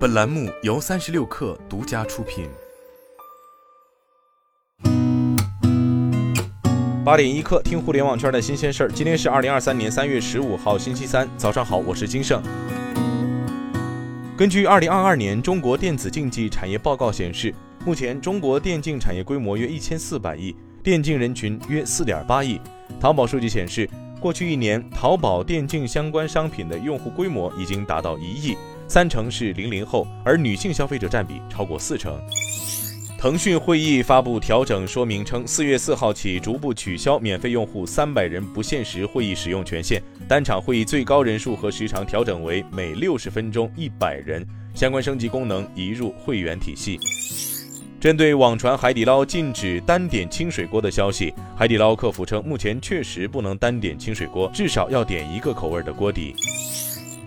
本栏目由三十六氪独家出品。八点一刻，听互联网圈的新鲜事儿。今天是二零二三年三月十五号，星期三，早上好，我是金盛。根据二零二二年中国电子竞技产业报告显示，目前中国电竞产业规模约一千四百亿，电竞人群约四点八亿。淘宝数据显示，过去一年，淘宝电竞相关商品的用户规模已经达到一亿。三成是零零后，而女性消费者占比超过四成。腾讯会议发布调整说明称，四月四号起逐步取消免费用户三百人不限时会议使用权限，单场会议最高人数和时长调整为每六十分钟一百人，相关升级功能移入会员体系。针对网传海底捞禁止单点清水锅的消息，海底捞客服称，目前确实不能单点清水锅，至少要点一个口味的锅底。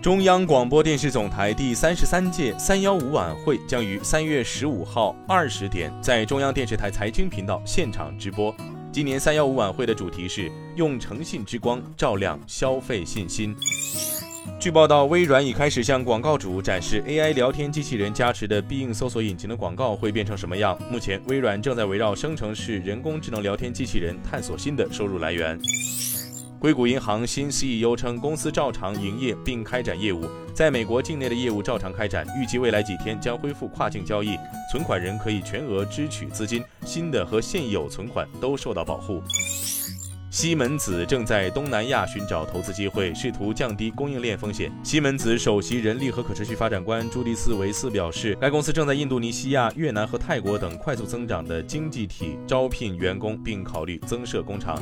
中央广播电视总台第三十三届“三幺五”晚会将于三月十五号二十点在中央电视台财经频道现场直播。今年“三幺五”晚会的主题是“用诚信之光照亮消费信心”。据报道，微软已开始向广告主展示 AI 聊天机器人加持的必应搜索引擎的广告会变成什么样。目前，微软正在围绕生成式人工智能聊天机器人探索新的收入来源。硅谷银行新 CEO 称，公司照常营业并开展业务，在美国境内的业务照常开展，预计未来几天将恢复跨境交易，存款人可以全额支取资金，新的和现有存款都受到保护。西门子正在东南亚寻找投资机会，试图降低供应链风险。西门子首席人力和可持续发展官朱迪斯·维斯表示，该公司正在印度尼西亚、越南和泰国等快速增长的经济体招聘员工，并考虑增设工厂。